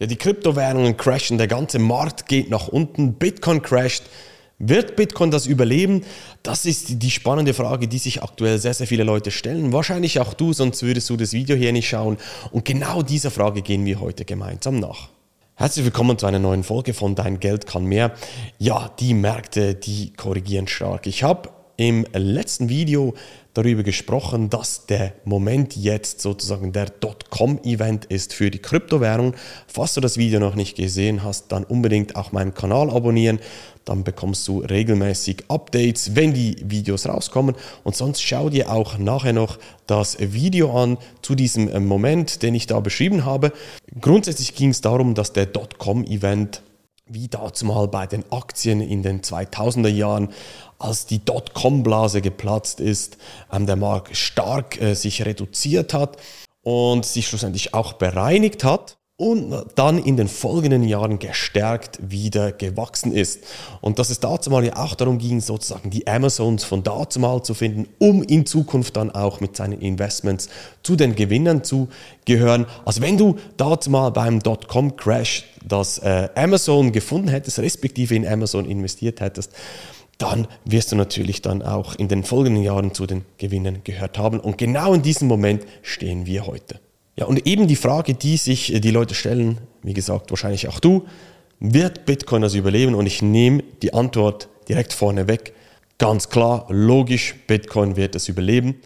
Ja, die Kryptowährungen crashen, der ganze Markt geht nach unten, Bitcoin crasht. Wird Bitcoin das überleben? Das ist die spannende Frage, die sich aktuell sehr, sehr viele Leute stellen. Wahrscheinlich auch du, sonst würdest du das Video hier nicht schauen. Und genau dieser Frage gehen wir heute gemeinsam nach. Herzlich willkommen zu einer neuen Folge von Dein Geld kann mehr. Ja, die Märkte, die korrigieren stark. Ich habe im letzten Video darüber gesprochen, dass der Moment jetzt sozusagen der Dotcom-Event ist für die Kryptowährung. Falls du das Video noch nicht gesehen hast, dann unbedingt auch meinen Kanal abonnieren. Dann bekommst du regelmäßig Updates, wenn die Videos rauskommen. Und sonst schau dir auch nachher noch das Video an zu diesem Moment, den ich da beschrieben habe. Grundsätzlich ging es darum, dass der Dotcom-Event wie dazu mal bei den Aktien in den 2000er Jahren, als die Dotcom-Blase geplatzt ist, ähm, der Markt stark äh, sich reduziert hat und sich schlussendlich auch bereinigt hat und dann in den folgenden Jahren gestärkt wieder gewachsen ist. Und dass es dazu mal ja auch darum ging, sozusagen die Amazons von dazu mal zu finden, um in Zukunft dann auch mit seinen Investments zu den Gewinnern zu gehören. Also wenn du dazu mal beim Dotcom-Crash das äh, Amazon gefunden hättest, respektive in Amazon investiert hättest, dann wirst du natürlich dann auch in den folgenden Jahren zu den Gewinnern gehört haben. Und genau in diesem Moment stehen wir heute. Ja, und eben die Frage, die sich äh, die Leute stellen, wie gesagt, wahrscheinlich auch du, wird Bitcoin das überleben? Und ich nehme die Antwort direkt vorne weg. Ganz klar, logisch, Bitcoin wird es überleben.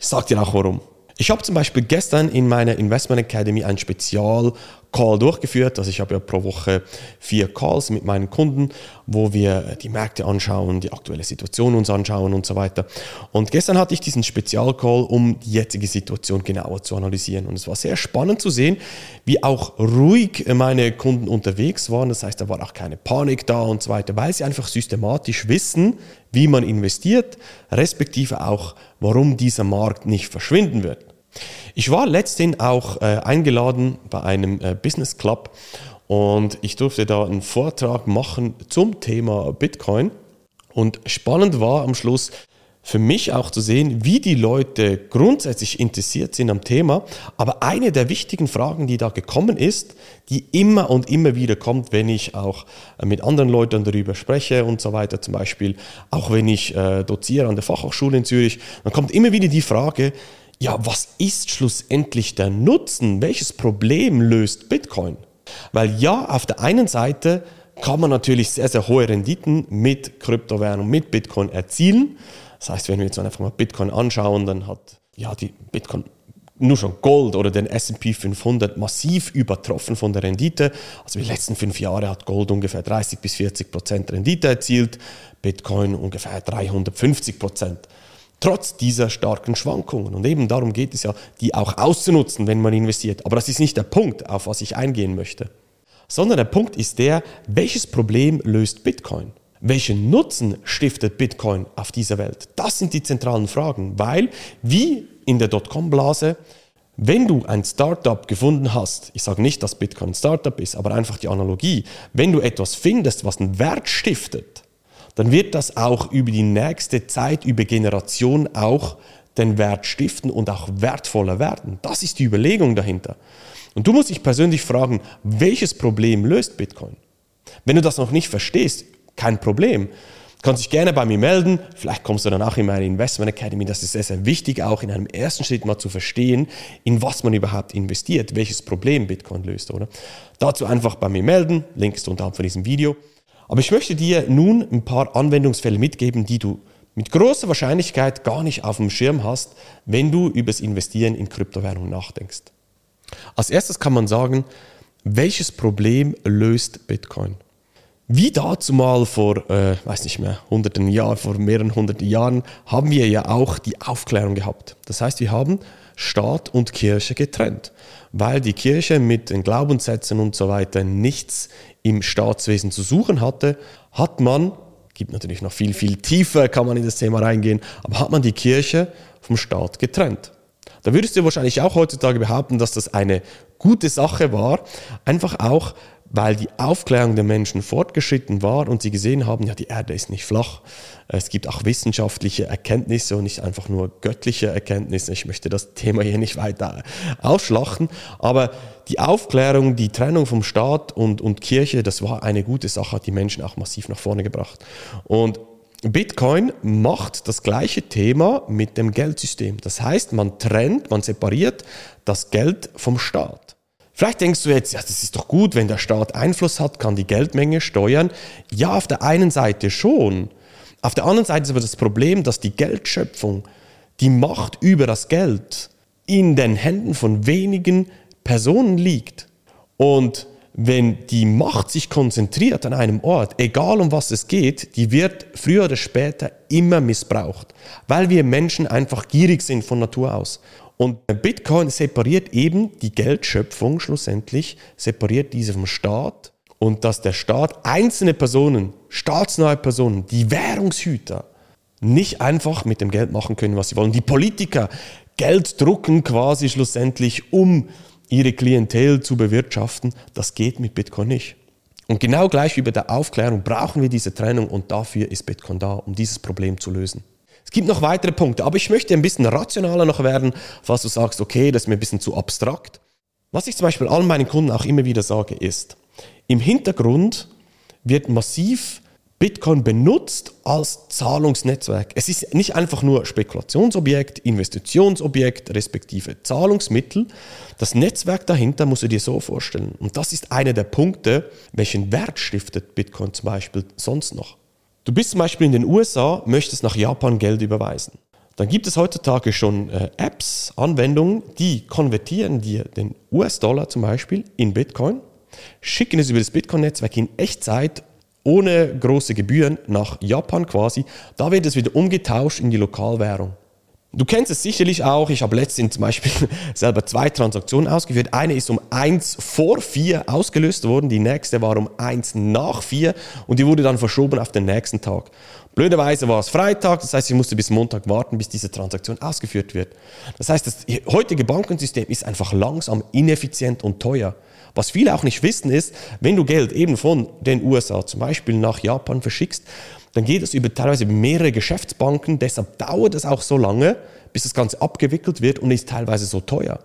Ich sage dir auch warum. Ich habe zum Beispiel gestern in meiner Investment Academy ein Spezial Call durchgeführt. Also ich habe ja pro Woche vier Calls mit meinen Kunden, wo wir die Märkte anschauen, die aktuelle Situation uns anschauen und so weiter. Und gestern hatte ich diesen Spezialcall, um die jetzige Situation genauer zu analysieren. Und es war sehr spannend zu sehen, wie auch ruhig meine Kunden unterwegs waren. Das heißt, da war auch keine Panik da und so weiter, weil sie einfach systematisch wissen, wie man investiert, respektive auch, warum dieser Markt nicht verschwinden wird. Ich war letztens auch äh, eingeladen bei einem äh, Business Club und ich durfte da einen Vortrag machen zum Thema Bitcoin. Und spannend war am Schluss für mich auch zu sehen, wie die Leute grundsätzlich interessiert sind am Thema. Aber eine der wichtigen Fragen, die da gekommen ist, die immer und immer wieder kommt, wenn ich auch äh, mit anderen Leuten darüber spreche und so weiter, zum Beispiel auch wenn ich äh, doziere an der Fachhochschule in Zürich, dann kommt immer wieder die Frage, ja, was ist schlussendlich der Nutzen? Welches Problem löst Bitcoin? Weil ja, auf der einen Seite kann man natürlich sehr, sehr hohe Renditen mit Kryptowährung, mit Bitcoin erzielen. Das heißt, wenn wir jetzt einfach mal Bitcoin anschauen, dann hat ja die Bitcoin nur schon Gold oder den S&P 500 massiv übertroffen von der Rendite. Also die letzten fünf Jahre hat Gold ungefähr 30 bis 40 Prozent Rendite erzielt, Bitcoin ungefähr 350 Prozent trotz dieser starken Schwankungen. Und eben darum geht es ja, die auch auszunutzen, wenn man investiert. Aber das ist nicht der Punkt, auf was ich eingehen möchte. Sondern der Punkt ist der, welches Problem löst Bitcoin? Welchen Nutzen stiftet Bitcoin auf dieser Welt? Das sind die zentralen Fragen, weil wie in der Dotcom-Blase, wenn du ein Startup gefunden hast, ich sage nicht, dass Bitcoin ein Startup ist, aber einfach die Analogie, wenn du etwas findest, was einen Wert stiftet, dann wird das auch über die nächste Zeit, über Generationen auch den Wert stiften und auch wertvoller werden. Das ist die Überlegung dahinter. Und du musst dich persönlich fragen, welches Problem löst Bitcoin? Wenn du das noch nicht verstehst, kein Problem. Du kannst dich gerne bei mir melden. Vielleicht kommst du dann auch in meine Investment Academy. Das ist sehr, sehr wichtig, auch in einem ersten Schritt mal zu verstehen, in was man überhaupt investiert, welches Problem Bitcoin löst, oder? Dazu einfach bei mir melden. Link ist unterhalb von diesem Video. Aber ich möchte dir nun ein paar Anwendungsfälle mitgeben, die du mit großer Wahrscheinlichkeit gar nicht auf dem Schirm hast, wenn du über das Investieren in Kryptowährungen nachdenkst. Als erstes kann man sagen, welches Problem löst Bitcoin? Wie dazu mal vor, äh, weiß nicht mehr, hunderten Jahren, vor mehreren hunderten Jahren, haben wir ja auch die Aufklärung gehabt. Das heißt, wir haben Staat und Kirche getrennt, weil die Kirche mit den Glaubenssätzen und so weiter nichts im Staatswesen zu suchen hatte, hat man, gibt natürlich noch viel, viel tiefer, kann man in das Thema reingehen, aber hat man die Kirche vom Staat getrennt. Da würdest du wahrscheinlich auch heutzutage behaupten, dass das eine gute Sache war, einfach auch, weil die Aufklärung der Menschen fortgeschritten war und sie gesehen haben, ja, die Erde ist nicht flach. Es gibt auch wissenschaftliche Erkenntnisse und nicht einfach nur göttliche Erkenntnisse. Ich möchte das Thema hier nicht weiter ausschlachten, aber die Aufklärung, die Trennung vom Staat und, und Kirche, das war eine gute Sache, hat die Menschen auch massiv nach vorne gebracht. Und Bitcoin macht das gleiche Thema mit dem Geldsystem. Das heißt, man trennt, man separiert das Geld vom Staat. Vielleicht denkst du jetzt, ja, das ist doch gut, wenn der Staat Einfluss hat, kann die Geldmenge steuern. Ja, auf der einen Seite schon. Auf der anderen Seite ist aber das Problem, dass die Geldschöpfung, die Macht über das Geld in den Händen von wenigen Personen liegt. Und wenn die Macht sich konzentriert an einem Ort, egal um was es geht, die wird früher oder später immer missbraucht, weil wir Menschen einfach gierig sind von Natur aus. Und Bitcoin separiert eben die Geldschöpfung schlussendlich, separiert diese vom Staat und dass der Staat einzelne Personen, staatsnahe Personen, die Währungshüter, nicht einfach mit dem Geld machen können, was sie wollen. Die Politiker Geld drucken quasi schlussendlich, um ihre Klientel zu bewirtschaften, das geht mit Bitcoin nicht. Und genau gleich wie bei der Aufklärung brauchen wir diese Trennung und dafür ist Bitcoin da, um dieses Problem zu lösen. Es gibt noch weitere Punkte, aber ich möchte ein bisschen rationaler noch werden, falls du sagst, okay, das ist mir ein bisschen zu abstrakt. Was ich zum Beispiel allen meinen Kunden auch immer wieder sage, ist, im Hintergrund wird massiv Bitcoin benutzt als Zahlungsnetzwerk. Es ist nicht einfach nur Spekulationsobjekt, Investitionsobjekt, respektive Zahlungsmittel. Das Netzwerk dahinter musst du dir so vorstellen. Und das ist einer der Punkte, welchen Wert stiftet Bitcoin zum Beispiel sonst noch. Du bist zum Beispiel in den USA, möchtest nach Japan Geld überweisen. Dann gibt es heutzutage schon äh, Apps, Anwendungen, die konvertieren dir den US-Dollar zum Beispiel in Bitcoin, schicken es über das Bitcoin-Netzwerk in Echtzeit ohne große Gebühren nach Japan quasi. Da wird es wieder umgetauscht in die Lokalwährung. Du kennst es sicherlich auch. Ich habe letztens zum Beispiel selber zwei Transaktionen ausgeführt. Eine ist um 1 vor 4 ausgelöst worden, die nächste war um 1 nach 4 und die wurde dann verschoben auf den nächsten Tag. Blöderweise war es Freitag, das heißt, ich musste bis Montag warten, bis diese Transaktion ausgeführt wird. Das heißt, das heutige Bankensystem ist einfach langsam, ineffizient und teuer. Was viele auch nicht wissen ist, wenn du Geld eben von den USA zum Beispiel nach Japan verschickst, dann geht es über teilweise mehrere Geschäftsbanken. Deshalb dauert es auch so lange, bis das Ganze abgewickelt wird und ist teilweise so teuer.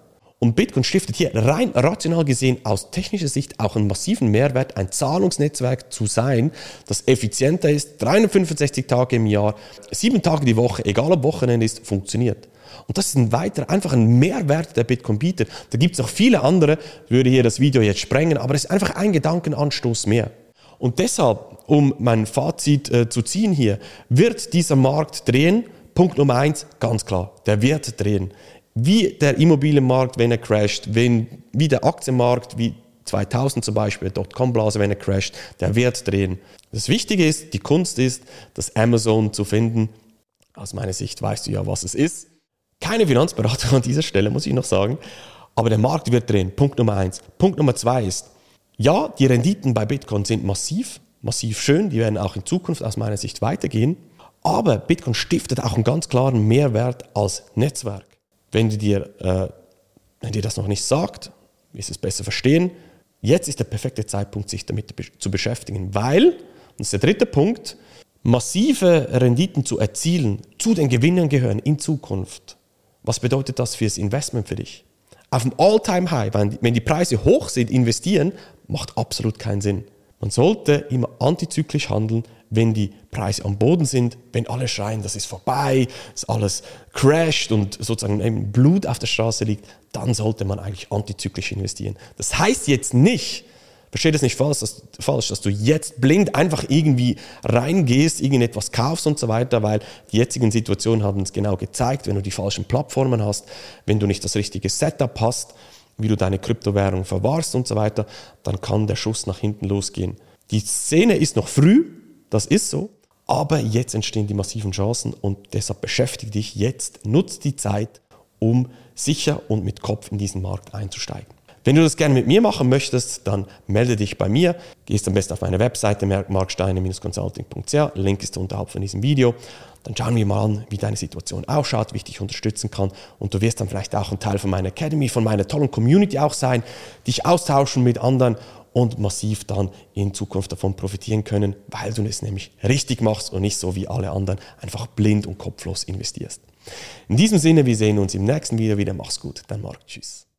Und Bitcoin stiftet hier rein rational gesehen aus technischer Sicht auch einen massiven Mehrwert, ein Zahlungsnetzwerk zu sein, das effizienter ist, 365 Tage im Jahr, sieben Tage die Woche, egal ob Wochenende ist, funktioniert. Und das ist ein weiterer, einfach ein Mehrwert, der Bitcoin bietet. Da gibt es auch viele andere, würde hier das Video jetzt sprengen, aber es ist einfach ein Gedankenanstoß mehr. Und deshalb, um mein Fazit äh, zu ziehen hier, wird dieser Markt drehen. Punkt Nummer eins, ganz klar, der wird drehen. Wie der Immobilienmarkt, wenn er crasht, wenn, wie der Aktienmarkt, wie 2000 zum Beispiel, Dotcom-Blase, wenn er crasht, der wird drehen. Das Wichtige ist, die Kunst ist, das Amazon zu finden. Aus meiner Sicht weißt du ja, was es ist. Keine Finanzberatung an dieser Stelle, muss ich noch sagen. Aber der Markt wird drehen. Punkt Nummer eins. Punkt Nummer zwei ist, ja, die Renditen bei Bitcoin sind massiv, massiv schön. Die werden auch in Zukunft aus meiner Sicht weitergehen. Aber Bitcoin stiftet auch einen ganz klaren Mehrwert als Netzwerk. Wenn dir, äh, wenn dir das noch nicht sagt, wirst du es besser verstehen. Jetzt ist der perfekte Zeitpunkt, sich damit zu beschäftigen, weil, und das ist der dritte Punkt, massive Renditen zu erzielen, zu den Gewinnern gehören in Zukunft. Was bedeutet das fürs Investment für dich? Auf dem All-Time-High, wenn die Preise hoch sind, investieren, macht absolut keinen Sinn. Man sollte immer antizyklisch handeln, wenn die Preise am Boden sind, wenn alle schreien, das ist vorbei, dass alles crasht und sozusagen Blut auf der Straße liegt, dann sollte man eigentlich antizyklisch investieren. Das heißt jetzt nicht, Verstehe das nicht falsch dass, falsch, dass du jetzt blind einfach irgendwie reingehst, irgendetwas kaufst und so weiter, weil die jetzigen Situationen haben es genau gezeigt, wenn du die falschen Plattformen hast, wenn du nicht das richtige Setup hast, wie du deine Kryptowährung verwahrst und so weiter, dann kann der Schuss nach hinten losgehen. Die Szene ist noch früh, das ist so, aber jetzt entstehen die massiven Chancen und deshalb beschäftige dich jetzt, nutz die Zeit, um sicher und mit Kopf in diesen Markt einzusteigen. Wenn du das gerne mit mir machen möchtest, dann melde dich bei mir. Gehst am besten auf meine Webseite marksteine-consulting.ch. Link ist unterhalb von diesem Video. Dann schauen wir mal an, wie deine Situation ausschaut, wie ich dich unterstützen kann. Und du wirst dann vielleicht auch ein Teil von meiner Academy, von meiner tollen Community auch sein, dich austauschen mit anderen und massiv dann in Zukunft davon profitieren können, weil du es nämlich richtig machst und nicht so wie alle anderen einfach blind und kopflos investierst. In diesem Sinne, wir sehen uns im nächsten Video wieder. Mach's gut, dein Marc. Tschüss.